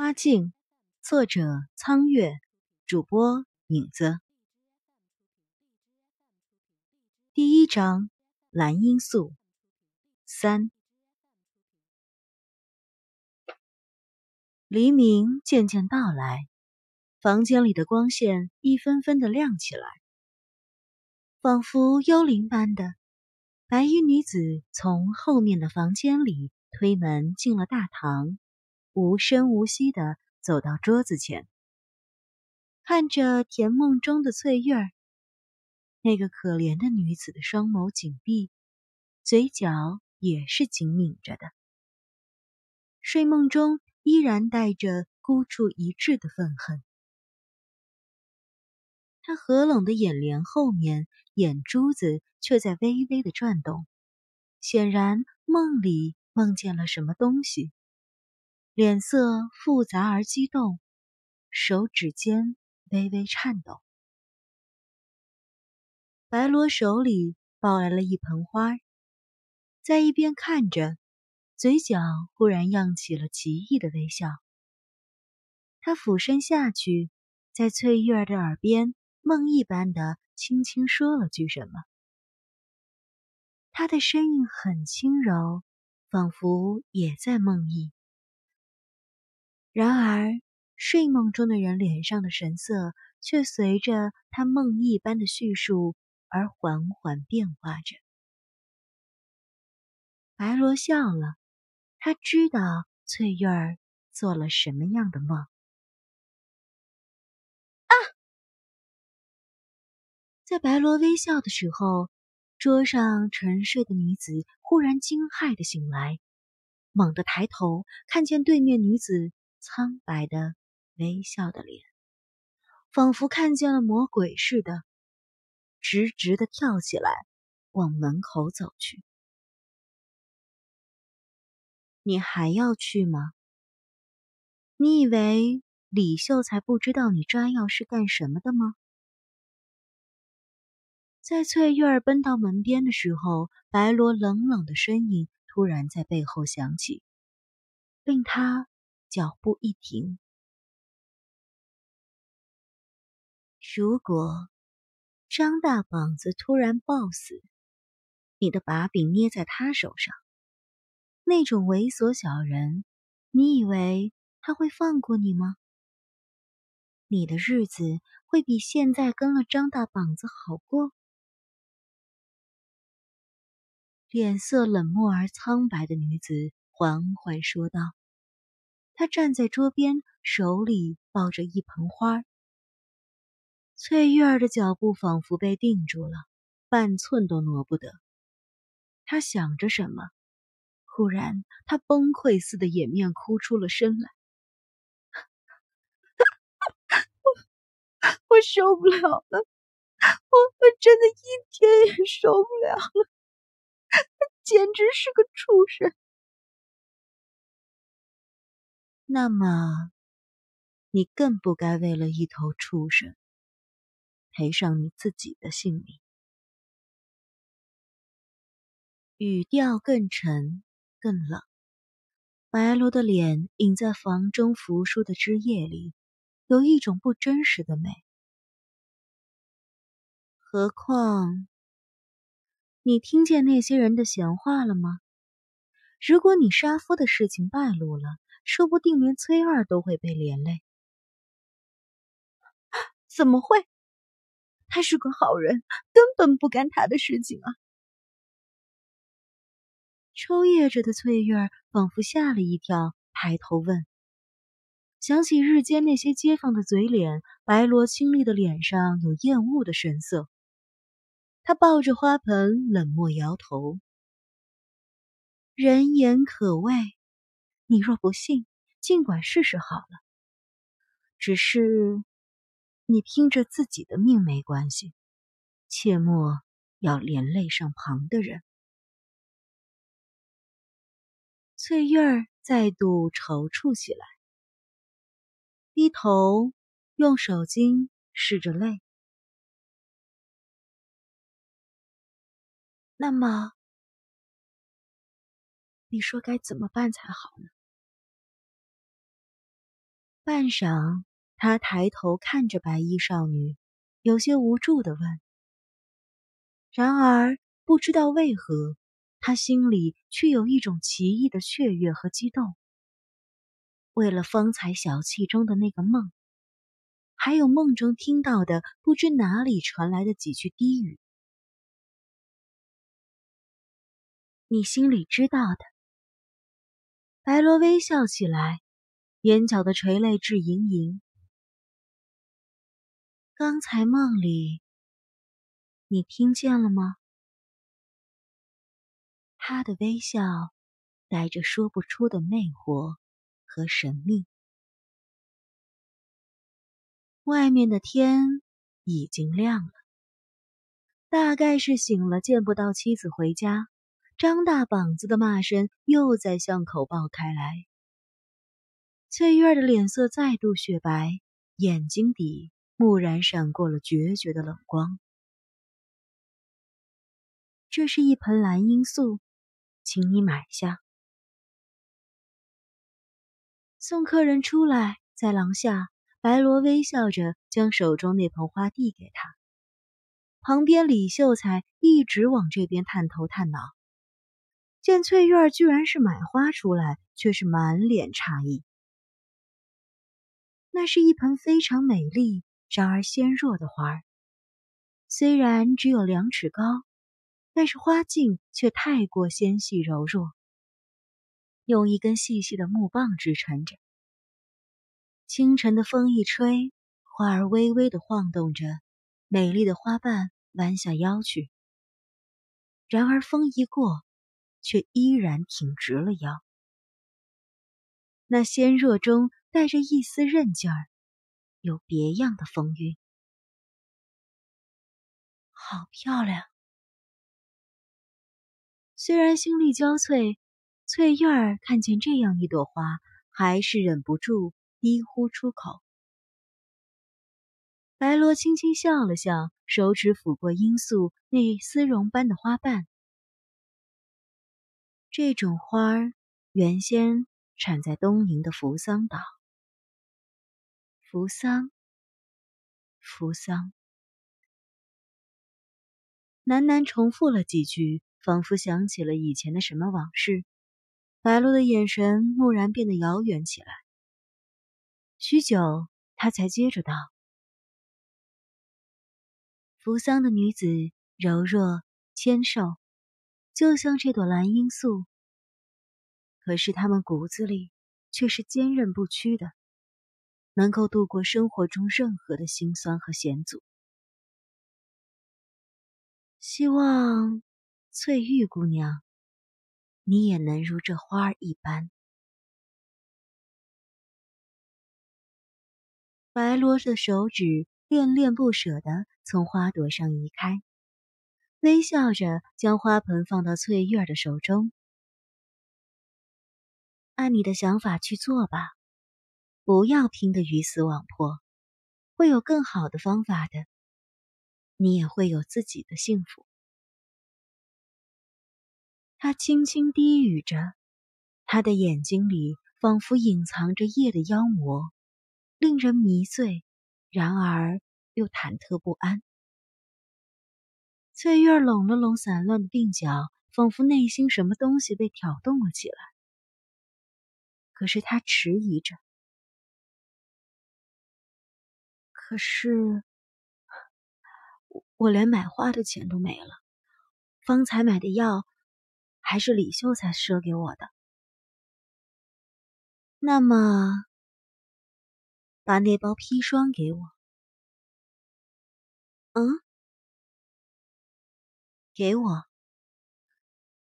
花镜，作者苍月，主播影子。第一章：蓝罂粟三。黎明渐渐到来，房间里的光线一分分的亮起来，仿佛幽灵般的白衣女子从后面的房间里推门进了大堂。无声无息的走到桌子前，看着甜梦中的翠月儿，那个可怜的女子的双眸紧闭，嘴角也是紧抿着的，睡梦中依然带着孤注一掷的愤恨。他合拢的眼帘后面，眼珠子却在微微的转动，显然梦里梦见了什么东西。脸色复杂而激动，手指尖微微颤抖。白罗手里抱来了一盆花，在一边看着，嘴角忽然漾起了奇异的微笑。他俯身下去，在翠玉儿的耳边梦一般的轻轻说了句什么。他的声音很轻柔，仿佛也在梦呓。然而，睡梦中的人脸上的神色却随着他梦一般的叙述而缓缓变化着。白罗笑了，他知道翠玉儿做了什么样的梦。啊！在白罗微笑的时候，桌上沉睡的女子忽然惊骇的醒来，猛地抬头，看见对面女子。苍白的、微笑的脸，仿佛看见了魔鬼似的，直直的跳起来，往门口走去。你还要去吗？你以为李秀才不知道你抓药是干什么的吗？在翠玉儿奔到门边的时候，白罗冷冷的声音突然在背后响起，令他。脚步一停。如果张大膀子突然暴死，你的把柄捏在他手上，那种猥琐小人，你以为他会放过你吗？你的日子会比现在跟了张大膀子好过？脸色冷漠而苍白的女子缓缓说道。他站在桌边，手里抱着一盆花。翠玉儿的脚步仿佛被定住了，半寸都挪不得。他想着什么，忽然他崩溃似的掩面哭出了声来：“ 我 我受不了了，我我真的一天也受不了了，简直是个畜生。”那么，你更不该为了一头畜生赔上你自己的性命。语调更沉，更冷。白罗的脸隐在房中扶疏的枝叶里，有一种不真实的美。何况，你听见那些人的闲话了吗？如果你杀夫的事情败露了，说不定连崔二都会被连累。怎么会？他是个好人，根本不干他的事情啊！抽噎着的翠玉儿仿佛吓了一跳，抬头问：“想起日间那些街坊的嘴脸，白罗清丽的脸上有厌恶的神色。”他抱着花盆，冷漠摇头：“人言可畏。”你若不信，尽管试试好了。只是你拼着自己的命没关系，切莫要连累上旁的人。翠玉儿再度踌躇起来，低头用手巾拭着泪。那么，你说该怎么办才好呢？半晌，他抬头看着白衣少女，有些无助的问。然而不知道为何，他心里却有一种奇异的雀跃和激动。为了方才小憩中的那个梦，还有梦中听到的不知哪里传来的几句低语，你心里知道的。白罗微笑起来，眼角的垂泪痣盈盈。刚才梦里，你听见了吗？他的微笑带着说不出的魅惑和神秘。外面的天已经亮了，大概是醒了，见不到妻子回家。张大膀子的骂声又在巷口爆开来。翠玉儿的脸色再度雪白，眼睛底蓦然闪过了决绝的冷光。这是一盆蓝罂粟，请你买下。送客人出来，在廊下，白罗微笑着将手中那盆花递给他。旁边李秀才一直往这边探头探脑。见翠玉儿居然是买花出来，却是满脸诧异。那是一盆非常美丽，然而纤弱的花虽然只有两尺高，但是花茎却太过纤细柔弱，用一根细细的木棒支撑着。清晨的风一吹，花儿微微的晃动着，美丽的花瓣弯下腰去。然而风一过。却依然挺直了腰，那纤弱中带着一丝韧劲儿，有别样的风韵。好漂亮！虽然心力交瘁，翠玉儿看见这样一朵花，还是忍不住低呼出口。白罗轻轻笑了笑，手指抚过罂粟那丝绒般的花瓣。这种花儿原先产在东瀛的扶桑岛。扶桑，扶桑，喃喃重复了几句，仿佛想起了以前的什么往事。白露的眼神蓦然变得遥远起来。许久，他才接着道：“扶桑的女子柔弱纤瘦。”就像这朵蓝罂粟，可是他们骨子里却是坚韧不屈的，能够度过生活中任何的辛酸和险阻。希望翠玉姑娘，你也能如这花儿一般。白罗的手指恋恋不舍的从花朵上移开。微笑着将花盆放到翠玉儿的手中，按你的想法去做吧，不要拼得鱼死网破，会有更好的方法的，你也会有自己的幸福。他轻轻低语着，他的眼睛里仿佛隐藏着夜的妖魔，令人迷醉，然而又忐忑不安。翠玉儿拢了拢散乱的鬓角，仿佛内心什么东西被挑动了起来。可是她迟疑着。可是，我我连买花的钱都没了，方才买的药还是李秀才赊给我的。那么，把那包砒霜给我。嗯。给我，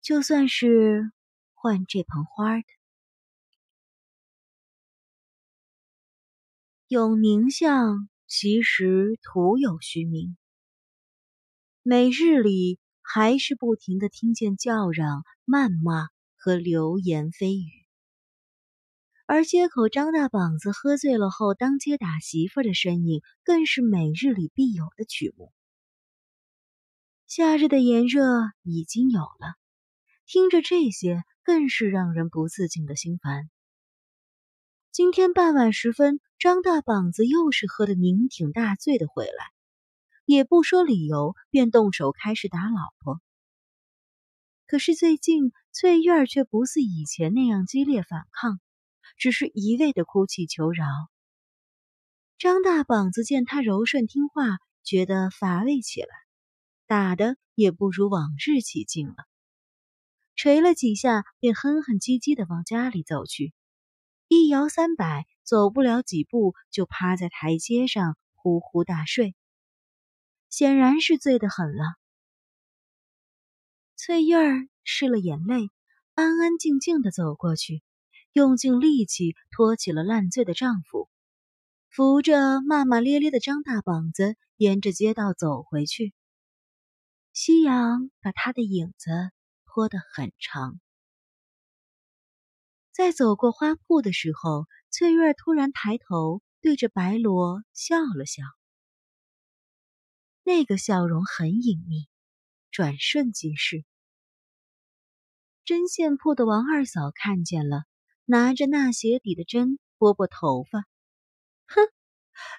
就算是换这盆花的。永宁巷其实徒有虚名，每日里还是不停的听见叫嚷、谩骂和流言蜚语，而街口张大膀子喝醉了后当街打媳妇的身影，更是每日里必有的曲目。夏日的炎热已经有了，听着这些更是让人不自禁的心烦。今天傍晚时分，张大膀子又是喝得酩酊大醉的回来，也不说理由，便动手开始打老婆。可是最近翠月儿却不似以前那样激烈反抗，只是一味的哭泣求饶。张大膀子见他柔顺听话，觉得乏味起来，打的也不如往日起劲了。捶了几下，便哼哼唧唧的往家里走去，一摇三摆，走不了几步，就趴在台阶上呼呼大睡，显然是醉得很了。翠玉儿拭了眼泪，安安静静的走过去，用尽力气托起了烂醉的丈夫，扶着骂骂咧咧的张大膀子，沿着街道走回去。夕阳把他的影子拖得很长。在走过花铺的时候，翠玉儿突然抬头对着白罗笑了笑，那个笑容很隐秘。转瞬即逝。针线铺的王二嫂看见了，拿着那鞋底的针拨拨头发，哼，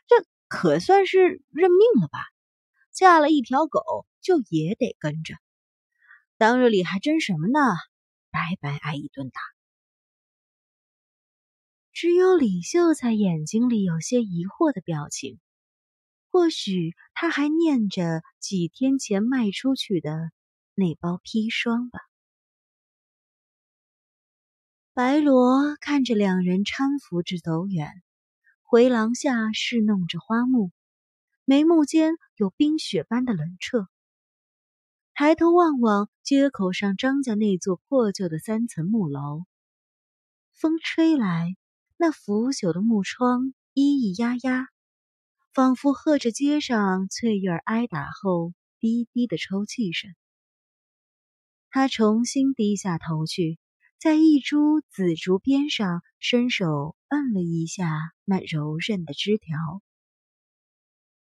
这可算是认命了吧？嫁了一条狗，就也得跟着。当日里还争什么呢？白白挨一顿打。只有李秀才眼睛里有些疑惑的表情。或许他还念着几天前卖出去的那包砒霜吧。白罗看着两人搀扶着走远，回廊下侍弄着花木，眉目间有冰雪般的冷彻。抬头望望街口上张家那座破旧的三层木楼，风吹来，那腐朽的木窗咿咿呀呀。仿佛和着街上翠玉儿挨打后低低的抽泣声。他重新低下头去，在一株紫竹边上伸手摁了一下那柔韧的枝条，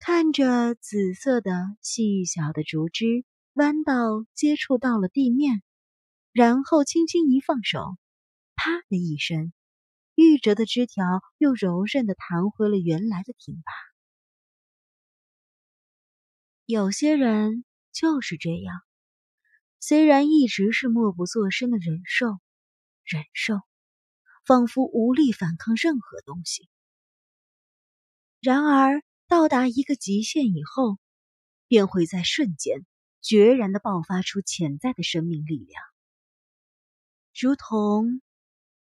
看着紫色的细小的竹枝弯到接触到了地面，然后轻轻一放手，啪的一声，玉折的枝条又柔韧的弹回了原来的挺拔。有些人就是这样，虽然一直是默不作声的忍受，忍受，仿佛无力反抗任何东西。然而到达一个极限以后，便会在瞬间决然的爆发出潜在的生命力量，如同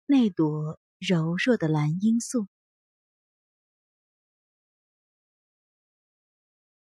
那朵柔弱的蓝罂粟。